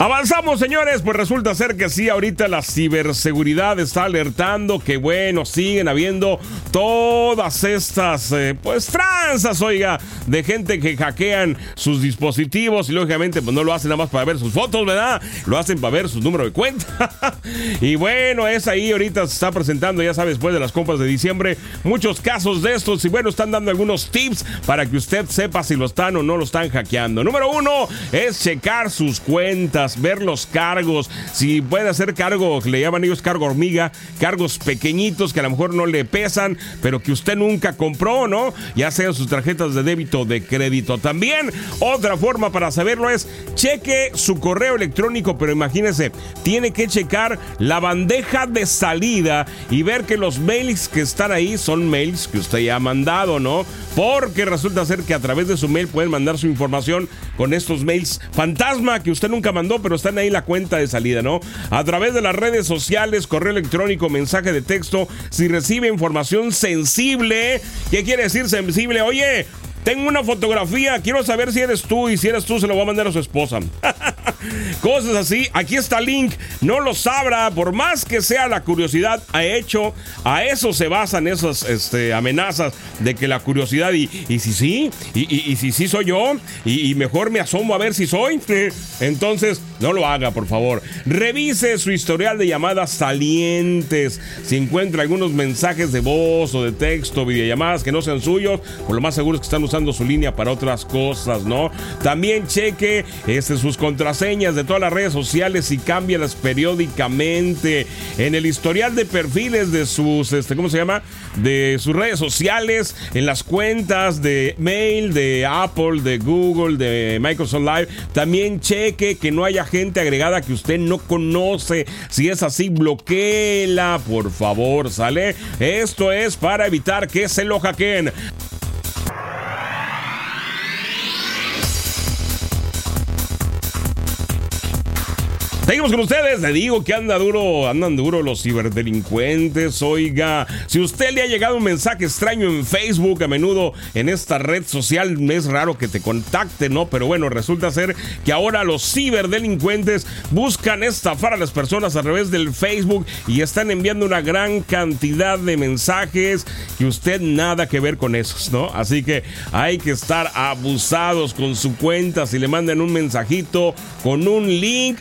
Avanzamos, señores, pues resulta ser que sí, ahorita la ciberseguridad está alertando que, bueno, siguen habiendo todas estas, eh, pues, tranzas, oiga, de gente que hackean sus dispositivos y lógicamente, pues no lo hacen nada más para ver sus fotos, ¿verdad? Lo hacen para ver su número de cuenta. y bueno, es ahí, ahorita se está presentando, ya sabes, después de las compras de diciembre, muchos casos de estos y bueno, están dando algunos tips para que usted sepa si lo están o no lo están hackeando. Número uno es checar sus cuentas ver los cargos, si puede hacer cargo, le llaman ellos cargo hormiga, cargos pequeñitos que a lo mejor no le pesan, pero que usted nunca compró, ¿no? Ya sean sus tarjetas de débito o de crédito. También otra forma para saberlo es cheque su correo electrónico, pero imagínese, tiene que checar la bandeja de salida y ver que los mails que están ahí son mails que usted ya ha mandado, ¿no? Porque resulta ser que a través de su mail pueden mandar su información con estos mails fantasma que usted nunca mandó, pero están ahí la cuenta de salida, ¿no? A través de las redes sociales, correo electrónico, mensaje de texto, si recibe información sensible, ¿qué quiere decir sensible? Oye, tengo una fotografía, quiero saber si eres tú y si eres tú se lo voy a mandar a su esposa. Cosas así, aquí está el link, no lo sabrá, por más que sea la curiosidad, ha hecho, a eso se basan esas este, amenazas de que la curiosidad y, si sí, y, si sí soy yo, y, mejor me asomo a ver si soy. Entonces, no lo haga, por favor. Revise su historial de llamadas salientes. Si encuentra algunos mensajes de voz o de texto, videollamadas que no sean suyos, por lo más seguro es que están usando su línea para otras cosas, ¿no? También cheque este, sus contraseñas de todas las redes sociales y cámbialas periódicamente. En el historial de perfiles de sus, este, ¿cómo se llama? De sus redes sociales, en las cuentas de mail, de Apple, de Google, de Microsoft Live. También cheque que no haya gente agregada que usted no conoce. Si es así, bloqueela, por favor, ¿sale? Esto es para evitar que se lo hackeen. Seguimos con ustedes. Le digo que anda duro, andan duro los ciberdelincuentes. Oiga, si usted le ha llegado un mensaje extraño en Facebook, a menudo en esta red social, es raro que te contacte, ¿no? Pero bueno, resulta ser que ahora los ciberdelincuentes buscan estafar a las personas a través del Facebook y están enviando una gran cantidad de mensajes que usted nada que ver con esos, ¿no? Así que hay que estar abusados con su cuenta. Si le mandan un mensajito con un link,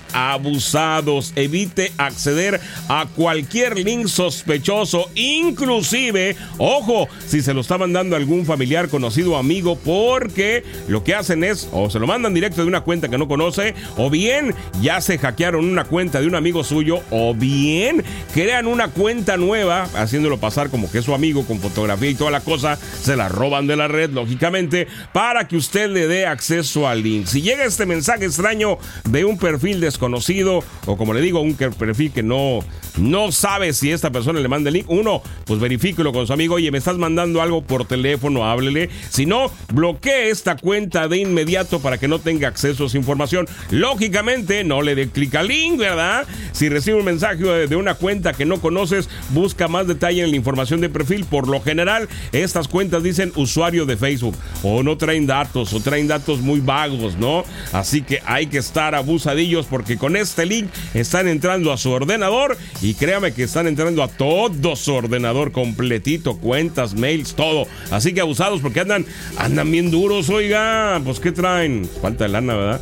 abusados Evite acceder a cualquier link sospechoso, inclusive, ojo, si se lo está mandando algún familiar, conocido amigo, porque lo que hacen es o se lo mandan directo de una cuenta que no conoce, o bien ya se hackearon una cuenta de un amigo suyo, o bien crean una cuenta nueva, haciéndolo pasar como que es su amigo con fotografía y toda la cosa, se la roban de la red, lógicamente, para que usted le dé acceso al link. Si llega este mensaje extraño de un perfil desconocido, o como le digo, un perfil que no, no sabe si esta persona le manda el link, uno, pues verifíquelo con su amigo, oye, me estás mandando algo por teléfono, háblele. Si no, bloquee esta cuenta de inmediato para que no tenga acceso a esa información. Lógicamente, no le dé clic al link, ¿verdad? Si recibe un mensaje de una cuenta que no conoces, busca más detalle en la información de perfil. Por lo general, estas cuentas dicen usuario de Facebook o no traen datos o traen datos muy vagos, ¿no? Así que hay que estar abusadillos porque con este este link, están entrando a su ordenador y créame que están entrando a todo su ordenador completito, cuentas, mails, todo. Así que abusados porque andan, andan bien duros, oiga, pues ¿qué traen? Falta de lana, ¿verdad?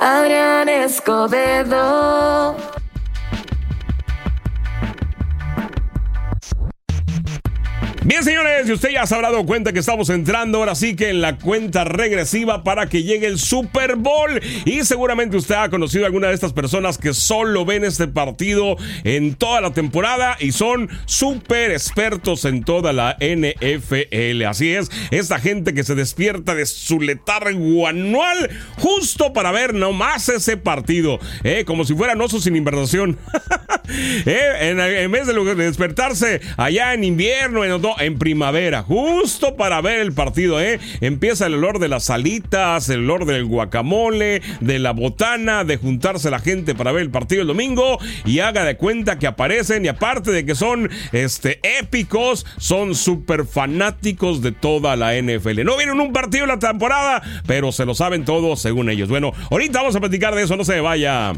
Adrián Escobedo. Bien, señores, y usted ya se habrá dado cuenta que estamos entrando ahora sí que en la cuenta regresiva para que llegue el Super Bowl. Y seguramente usted ha conocido a alguna de estas personas que solo ven este partido en toda la temporada y son súper expertos en toda la NFL. Así es, esta gente que se despierta de su letargo anual justo para ver nomás ese partido, ¿eh? como si fueran osos sin inversación. Eh, en, vez de despertarse allá en invierno, en, primavera, justo para ver el partido, ¿eh? Empieza el olor de las salitas, el olor del guacamole, de la botana, de juntarse la gente para ver el partido el domingo y haga de cuenta que aparecen y aparte de que son este, épicos, son súper fanáticos de toda la NFL. No vienen un partido en la temporada, pero se lo saben todos según ellos. Bueno, ahorita vamos a platicar de eso, no se vaya.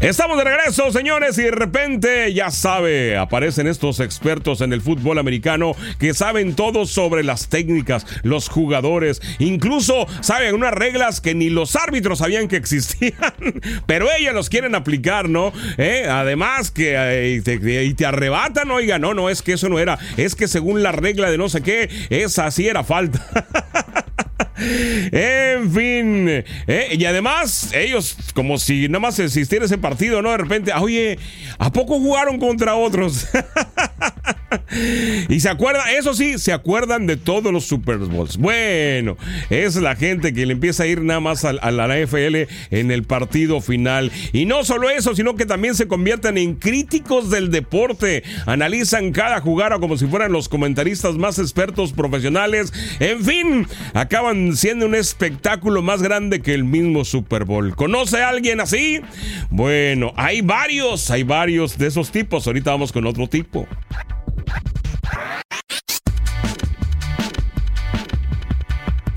Estamos de regreso, señores, y de repente, ya sabe, aparecen estos expertos en el fútbol americano que saben todo sobre las técnicas, los jugadores, incluso saben unas reglas que ni los árbitros sabían que existían, pero ellos los quieren aplicar, ¿no? ¿Eh? Además que eh, te, y te arrebatan, oiga, no, no, es que eso no era, es que según la regla de no sé qué, esa sí era falta. En fin. Eh, y además, ellos, como si nada más existiera ese partido, ¿no? De repente, oye, ¿a poco jugaron contra otros? y se acuerdan, eso sí, se acuerdan de todos los Super Bowls. Bueno, es la gente que le empieza a ir nada más a, la NFL en el partido final. Y no solo eso, sino que también se convierten en críticos del deporte. Analizan cada jugada como si fueran los comentaristas más expertos profesionales. En fin, acaban siendo un espectáculo más grande que el mismo Super Bowl. ¿Conoce a alguien así? Bueno, hay varios, hay varios de esos tipos. Ahorita vamos con otro tipo.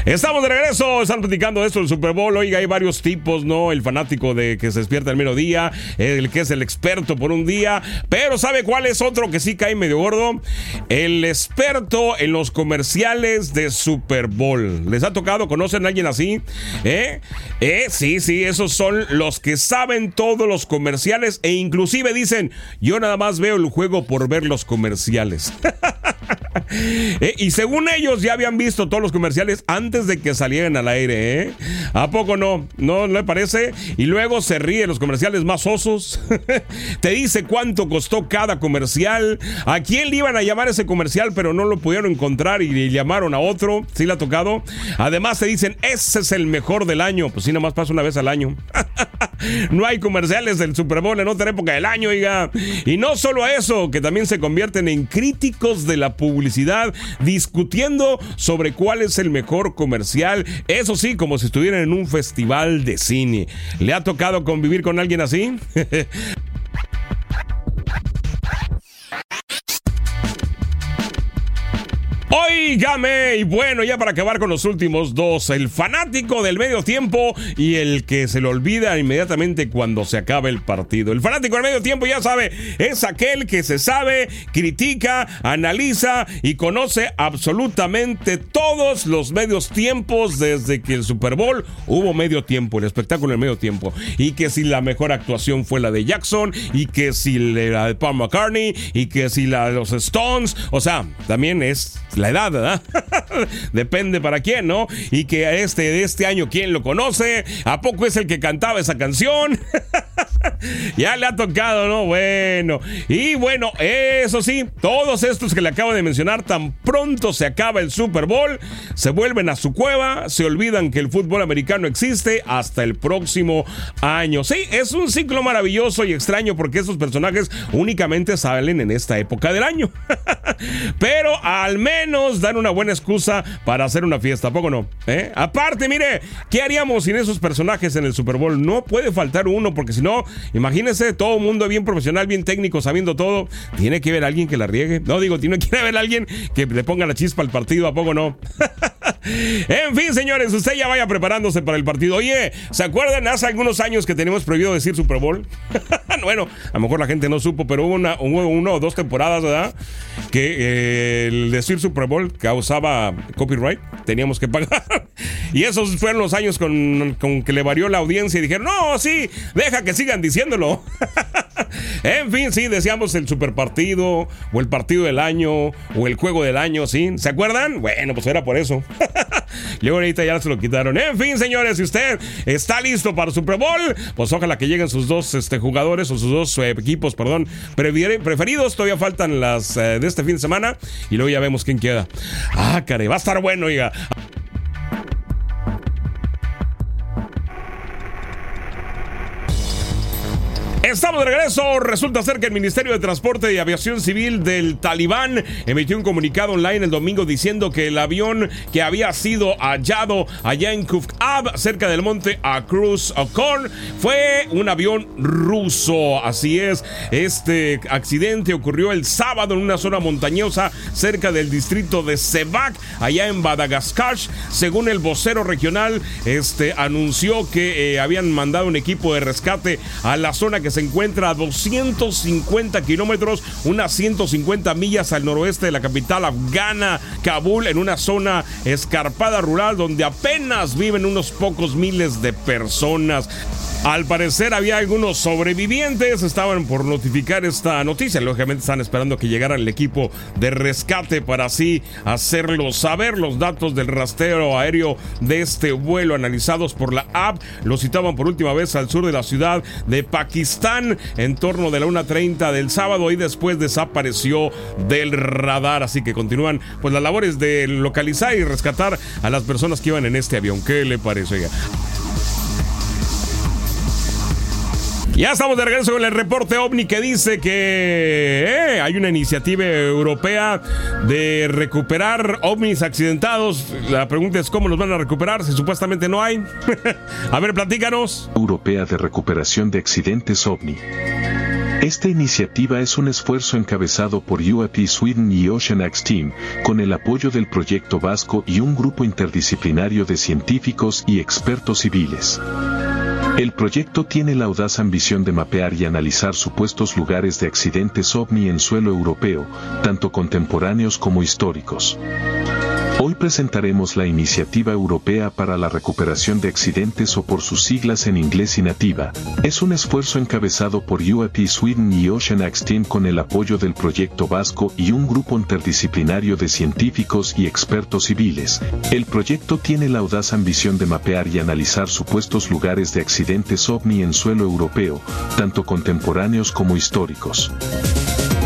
Estamos de regreso, están platicando esto del Super Bowl. Oiga, hay varios tipos, ¿no? El fanático de que se despierta el mediodía, el que es el experto por un día. Pero ¿sabe cuál es otro que sí cae medio gordo? El experto en los comerciales de Super Bowl. ¿Les ha tocado? ¿Conocen a alguien así? ¿Eh? ¿Eh? Sí, sí, esos son los que saben todos los comerciales e inclusive dicen, yo nada más veo el juego por ver los comerciales. ¿Eh? Y según ellos ya habían visto todos los comerciales antes de que salieran al aire, ¿eh? ¿A poco no? ¿No le parece? Y luego se ríe los comerciales más osos. Te dice cuánto costó cada comercial. ¿A quién le iban a llamar ese comercial pero no lo pudieron encontrar y le llamaron a otro? ¿Sí le ha tocado? Además te dicen, ese es el mejor del año. Pues sí, nada más pasa una vez al año. no hay comerciales del Super Bowl en otra época del año, oiga. Y no solo a eso, que también se convierten en críticos de la publicidad, discutiendo sobre cuál es el mejor comercial. Eso sí, como si estuvieran en un festival de cine. ¿Le ha tocado convivir con alguien así? Óigame, y bueno, ya para acabar con los últimos dos, el fanático del medio tiempo y el que se le olvida inmediatamente cuando se acaba el partido. El fanático del medio tiempo, ya sabe, es aquel que se sabe, critica, analiza y conoce absolutamente todos los medios tiempos desde que el Super Bowl hubo medio tiempo, el espectáculo en medio tiempo. Y que si la mejor actuación fue la de Jackson, y que si la de Paul McCartney, y que si la de los Stones, o sea, también es la edad, ¿verdad? Depende para quién, ¿no? Y que este de este año, ¿quién lo conoce? ¿A poco es el que cantaba esa canción? ya le ha tocado, ¿no? Bueno. Y bueno, eso sí, todos estos que le acabo de mencionar, tan pronto se acaba el Super Bowl, se vuelven a su cueva, se olvidan que el fútbol americano existe hasta el próximo año. Sí, es un ciclo maravilloso y extraño porque estos personajes únicamente salen en esta época del año. Pero al menos dan una buena excusa para hacer una fiesta, poco no? ¿Eh? Aparte, mire, ¿qué haríamos sin esos personajes en el Super Bowl? No puede faltar uno porque si no, imagínese todo el mundo bien profesional, bien técnico, sabiendo todo. Tiene que haber alguien que la riegue. No digo, tiene que haber alguien que le ponga la chispa al partido, ¿a poco no? en fin, señores, usted ya vaya preparándose para el partido. Oye, ¿se acuerdan hace algunos años que teníamos prohibido decir Super Bowl? bueno, a lo mejor la gente no supo, pero hubo una, uno o dos temporadas, ¿verdad? Que eh, el decir Super Bowl causaba copyright, teníamos que pagar. y esos fueron los años con, con que le varió la audiencia y dijeron, no, sí, deja que sigan diciéndolo. en fin, sí, decíamos el super partido, o el partido del año, o el juego del año, ¿sí? ¿Se acuerdan? Bueno, pues era por eso. Luego ahorita ya se lo quitaron. En fin, señores, si usted está listo para Super Bowl, pues ojalá que lleguen sus dos este, jugadores o sus dos eh, equipos, perdón, preferidos. Todavía faltan las eh, de este fin de semana y luego ya vemos quién queda. Ah, caray, va a estar bueno, oiga. Estamos de regreso. Resulta ser que el Ministerio de Transporte y Aviación Civil del Talibán emitió un comunicado online el domingo diciendo que el avión que había sido hallado allá en Kufab, cerca del monte Cruz Okorn, fue un avión ruso. Así es, este accidente ocurrió el sábado en una zona montañosa cerca del distrito de Sebak, allá en Madagascar. Según el vocero regional, este anunció que eh, habían mandado un equipo de rescate a la zona que se encuentra a 250 kilómetros, unas 150 millas al noroeste de la capital afgana, Kabul, en una zona escarpada rural donde apenas viven unos pocos miles de personas. Al parecer había algunos sobrevivientes, estaban por notificar esta noticia. Lógicamente están esperando que llegara el equipo de rescate para así hacerlo saber. Los datos del rastreo aéreo de este vuelo analizados por la app lo citaban por última vez al sur de la ciudad de Pakistán en torno de la 1.30 del sábado y después desapareció del radar. Así que continúan pues las labores de localizar y rescatar a las personas que iban en este avión. ¿Qué le parece? Estamos de regreso con el reporte OVNI que dice que eh, hay una iniciativa europea de recuperar ovnis accidentados. La pregunta es cómo los van a recuperar si supuestamente no hay. a ver, platícanos. Europea de recuperación de accidentes OVNI. Esta iniciativa es un esfuerzo encabezado por UAP Sweden y OceanX Team, con el apoyo del proyecto vasco y un grupo interdisciplinario de científicos y expertos civiles. El proyecto tiene la audaz ambición de mapear y analizar supuestos lugares de accidentes ovni en suelo europeo, tanto contemporáneos como históricos. Hoy presentaremos la Iniciativa Europea para la Recuperación de Accidentes o por sus siglas en inglés y nativa. Es un esfuerzo encabezado por UAP Sweden y Ocean Team con el apoyo del proyecto vasco y un grupo interdisciplinario de científicos y expertos civiles. El proyecto tiene la audaz ambición de mapear y analizar supuestos lugares de accidentes ovni en suelo europeo, tanto contemporáneos como históricos.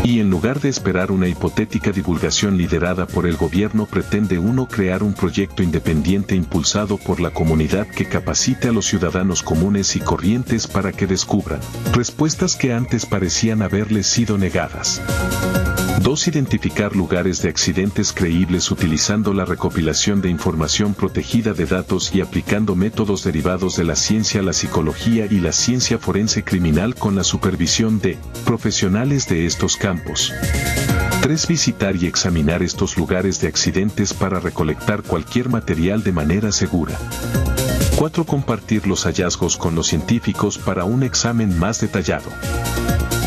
Y en lugar de esperar una hipotética divulgación liderada por el gobierno pretende uno crear un proyecto independiente impulsado por la comunidad que capacite a los ciudadanos comunes y corrientes para que descubran respuestas que antes parecían haberles sido negadas. 2. Identificar lugares de accidentes creíbles utilizando la recopilación de información protegida de datos y aplicando métodos derivados de la ciencia, la psicología y la ciencia forense criminal con la supervisión de profesionales de estos campos. 3. Visitar y examinar estos lugares de accidentes para recolectar cualquier material de manera segura. 4. Compartir los hallazgos con los científicos para un examen más detallado.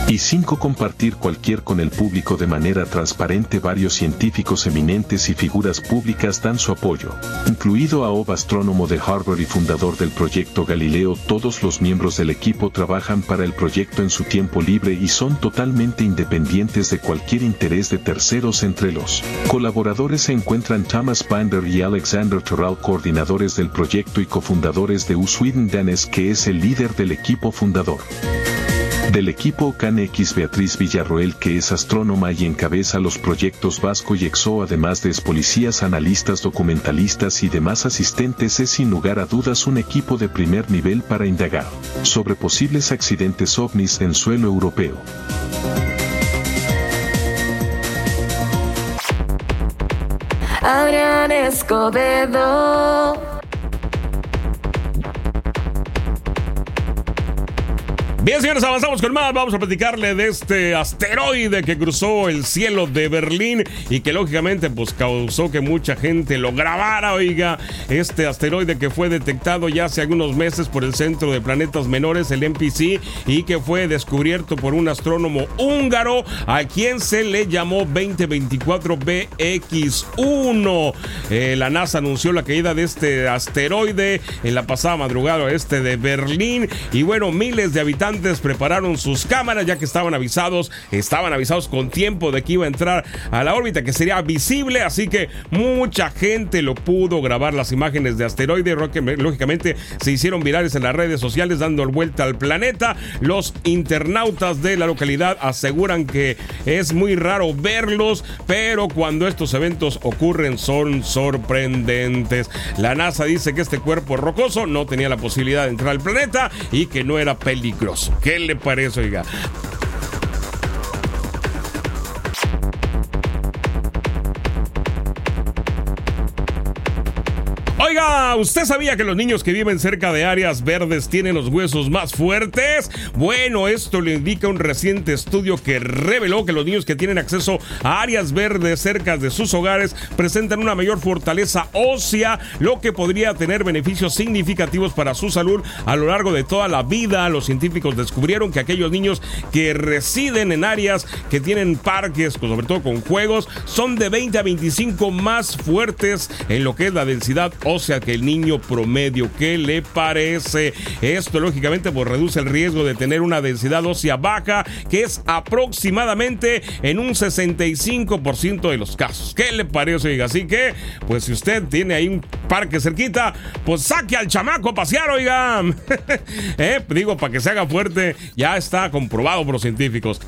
Y 5. Compartir cualquier con el público de manera transparente. Varios científicos eminentes y figuras públicas dan su apoyo, incluido a Ov astrónomo de Harvard y fundador del proyecto Galileo. Todos los miembros del equipo trabajan para el proyecto en su tiempo libre y son totalmente independientes de cualquier interés de terceros entre los colaboradores se encuentran Thomas Binder y Alexander Terrell, coordinadores del proyecto y cofundadores de Usweden Danes, que es el líder del equipo fundador. Del equipo CanX Beatriz Villarroel que es astrónoma y encabeza los proyectos Vasco y Exo además de policías, analistas, documentalistas y demás asistentes es sin lugar a dudas un equipo de primer nivel para indagar sobre posibles accidentes ovnis en suelo europeo. Adrián Escobedo. Bien, señores, avanzamos con más. Vamos a platicarle de este asteroide que cruzó el cielo de Berlín y que lógicamente pues causó que mucha gente lo grabara. Oiga, este asteroide que fue detectado ya hace algunos meses por el Centro de Planetas Menores, el MPC, y que fue descubierto por un astrónomo húngaro a quien se le llamó 2024 BX1. Eh, la NASA anunció la caída de este asteroide en la pasada madrugada este de Berlín y bueno, miles de habitantes prepararon sus cámaras ya que estaban avisados, estaban avisados con tiempo de que iba a entrar a la órbita que sería visible, así que mucha gente lo pudo grabar las imágenes de asteroide, lógicamente se hicieron virales en las redes sociales dando vuelta al planeta. Los internautas de la localidad aseguran que es muy raro verlos, pero cuando estos eventos ocurren son sorprendentes. La NASA dice que este cuerpo rocoso no tenía la posibilidad de entrar al planeta y que no era peligroso. ¿Qué le parece, oiga? Oiga, ¿usted sabía que los niños que viven cerca de áreas verdes tienen los huesos más fuertes? Bueno, esto le indica un reciente estudio que reveló que los niños que tienen acceso a áreas verdes cerca de sus hogares presentan una mayor fortaleza ósea, lo que podría tener beneficios significativos para su salud a lo largo de toda la vida. Los científicos descubrieron que aquellos niños que residen en áreas que tienen parques, sobre todo con juegos, son de 20 a 25 más fuertes en lo que es la densidad o sea que el niño promedio. ¿Qué le parece? Esto lógicamente pues reduce el riesgo de tener una densidad ósea baja, que es aproximadamente en un 65% de los casos. ¿Qué le parece? Así que, pues si usted tiene ahí un parque cerquita, pues saque al chamaco a pasear, oiga. ¿Eh? Digo, para que se haga fuerte, ya está comprobado por los científicos.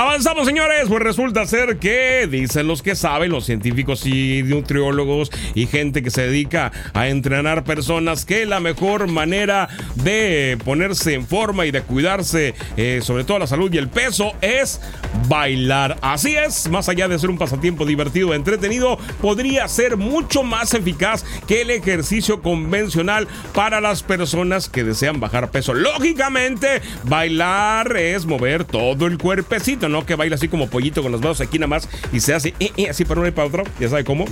Avanzamos, señores. Pues resulta ser que dicen los que saben, los científicos y nutriólogos y gente que se dedica a entrenar personas, que la mejor manera de ponerse en forma y de cuidarse, eh, sobre todo la salud y el peso, es bailar. Así es, más allá de ser un pasatiempo divertido, entretenido, podría ser mucho más eficaz que el ejercicio convencional para las personas que desean bajar peso. Lógicamente, bailar es mover todo el cuerpecito ¿no? Que baila así como pollito con los brazos aquí nada más y se hace eh, eh, así para uno y para otro. Ya sabe cómo.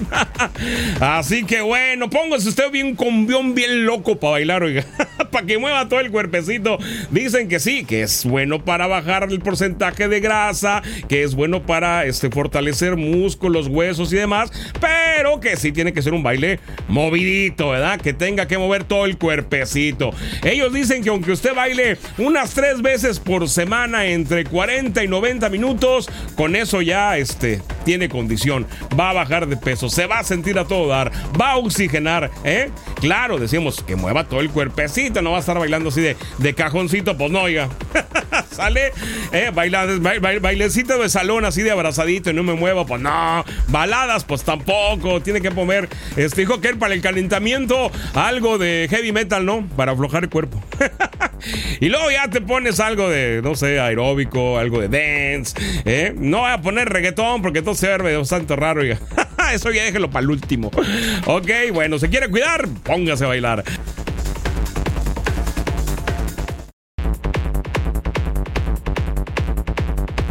así que bueno, póngase usted bien combión, bien loco para bailar, oiga. para que mueva todo el cuerpecito. Dicen que sí, que es bueno para bajar el porcentaje de grasa, que es bueno para este, fortalecer músculos, huesos y demás, pero que sí tiene que ser un baile movidito, ¿verdad? Que tenga que mover todo el cuerpecito. Ellos dicen que aunque usted baile unas tres veces por semana entre 40 y 90 minutos, con eso ya este, tiene condición, va a bajar de peso, se va a sentir a todo dar, va a oxigenar, ¿eh? Claro, decimos que mueva todo el cuerpecito, no va a estar bailando así de, de cajoncito, pues no, oiga. Sale, ¿eh? bailecito de salón así de abrazadito y no me muevo, pues no. Baladas, pues tampoco. Tiene que poner, este, dijo para el calentamiento, algo de heavy metal, ¿no? Para aflojar el cuerpo. y luego ya te pones algo de, no sé, aeróbico, algo de dance. ¿eh? No voy a poner reggaetón porque todo se ve bastante raro. Eso ya déjelo para el último. Ok, bueno, ¿se quiere cuidar? Póngase a bailar.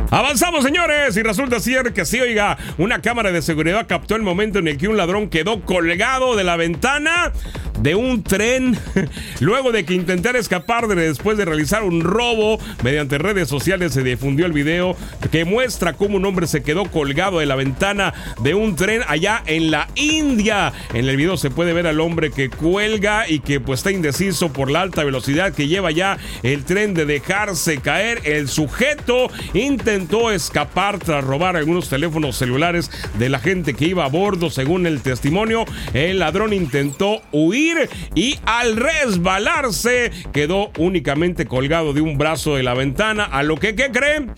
Avanzamos, señores, y resulta ser que sí, oiga, una cámara de seguridad captó el momento en el que un ladrón quedó colgado de la ventana de un tren luego de que intentara escapar de después de realizar un robo. Mediante redes sociales se difundió el video que muestra cómo un hombre se quedó colgado de la ventana de un tren allá en la India. En el video se puede ver al hombre que cuelga y que pues está indeciso por la alta velocidad que lleva ya el tren de dejarse caer. El sujeto intentó escapar tras robar algunos teléfonos celulares de la gente que iba a bordo según el testimonio. El ladrón intentó huir y al resbalarse quedó únicamente colgado de un brazo de la ventana, a lo que, ¿qué creen?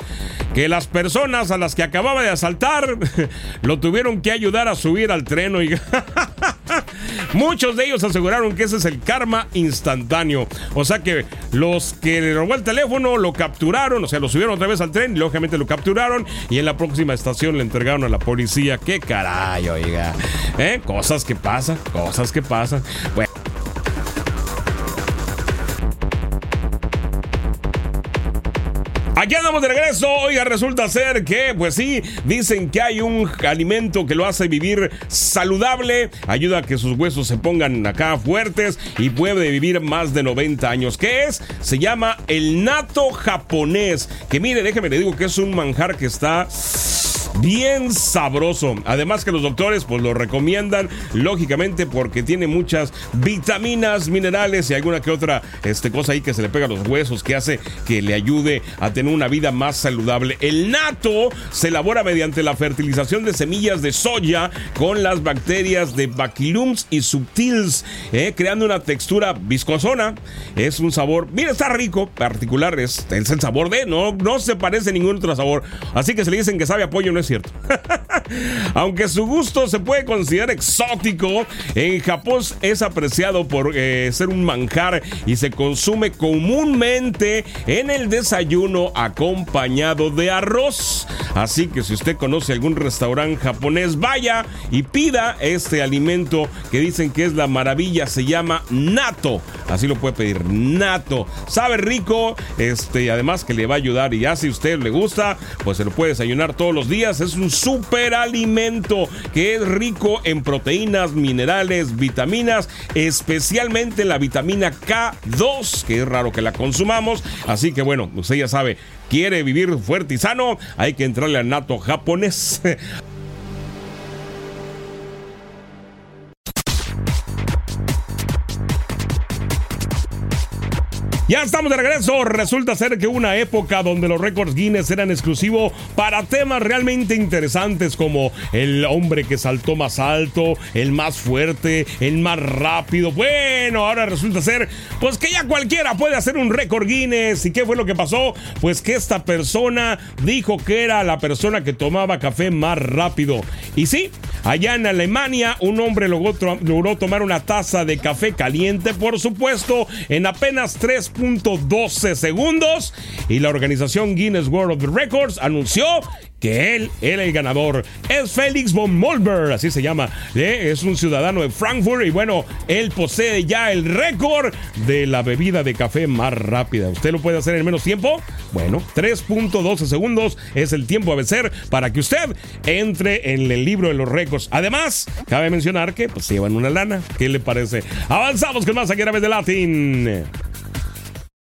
Que las personas a las que acababa de asaltar lo tuvieron que ayudar a subir al tren, y Muchos de ellos aseguraron que ese es el karma instantáneo. O sea que los que le robó el teléfono lo capturaron, o sea, lo subieron otra vez al tren, y lógicamente lo capturaron y en la próxima estación le entregaron a la policía. ¡Qué caray, oiga! ¿Eh? Cosas que pasan, cosas que pasan. Bueno. Aquí andamos de regreso. Oiga, resulta ser que, pues sí, dicen que hay un alimento que lo hace vivir saludable, ayuda a que sus huesos se pongan acá fuertes y puede vivir más de 90 años. ¿Qué es? Se llama el nato japonés. Que mire, déjeme le digo que es un manjar que está bien sabroso. Además que los doctores pues lo recomiendan lógicamente porque tiene muchas vitaminas, minerales y alguna que otra este, cosa ahí que se le pega a los huesos que hace que le ayude a tener una vida más saludable. El nato se elabora mediante la fertilización de semillas de soya con las bacterias de Bacillums y Subtils, eh, creando una textura viscosona. Es un sabor, mira, está rico, particular, es, el sabor de, no, no se parece a ningún otro sabor. Así que se le dicen que sabe a pollo, no es cierto. Aunque su gusto se puede considerar exótico, en Japón es apreciado por eh, ser un manjar y se consume comúnmente en el desayuno acompañado de arroz. Así que si usted conoce algún restaurante japonés, vaya y pida este alimento que dicen que es la maravilla, se llama nato. Así lo puede pedir, nato. Sabe rico, este, además que le va a ayudar y ya si usted le gusta, pues se lo puede desayunar todos los días. Es un super alimento que es rico en proteínas, minerales, vitaminas, especialmente la vitamina K2, que es raro que la consumamos. Así que bueno, usted ya sabe, quiere vivir fuerte y sano, hay que entrarle al nato japonés. Ya estamos de regreso. Resulta ser que una época donde los récords Guinness eran exclusivos para temas realmente interesantes como el hombre que saltó más alto, el más fuerte, el más rápido. Bueno, ahora resulta ser pues que ya cualquiera puede hacer un récord Guinness. ¿Y qué fue lo que pasó? Pues que esta persona dijo que era la persona que tomaba café más rápido. Y sí, allá en Alemania un hombre logró, tomar una taza de café caliente, por supuesto, en apenas 3 12 segundos. Y la organización Guinness World Records anunció que él era el ganador. Es Félix von Molberg, así se llama. ¿eh? Es un ciudadano de Frankfurt y bueno, él posee ya el récord de la bebida de café más rápida. ¿Usted lo puede hacer en menos tiempo? Bueno, 3.12 segundos es el tiempo a vencer para que usted entre en el libro de los récords. Además, cabe mencionar que pues, llevan una lana. ¿Qué le parece? Avanzamos con más aquí a de Latin.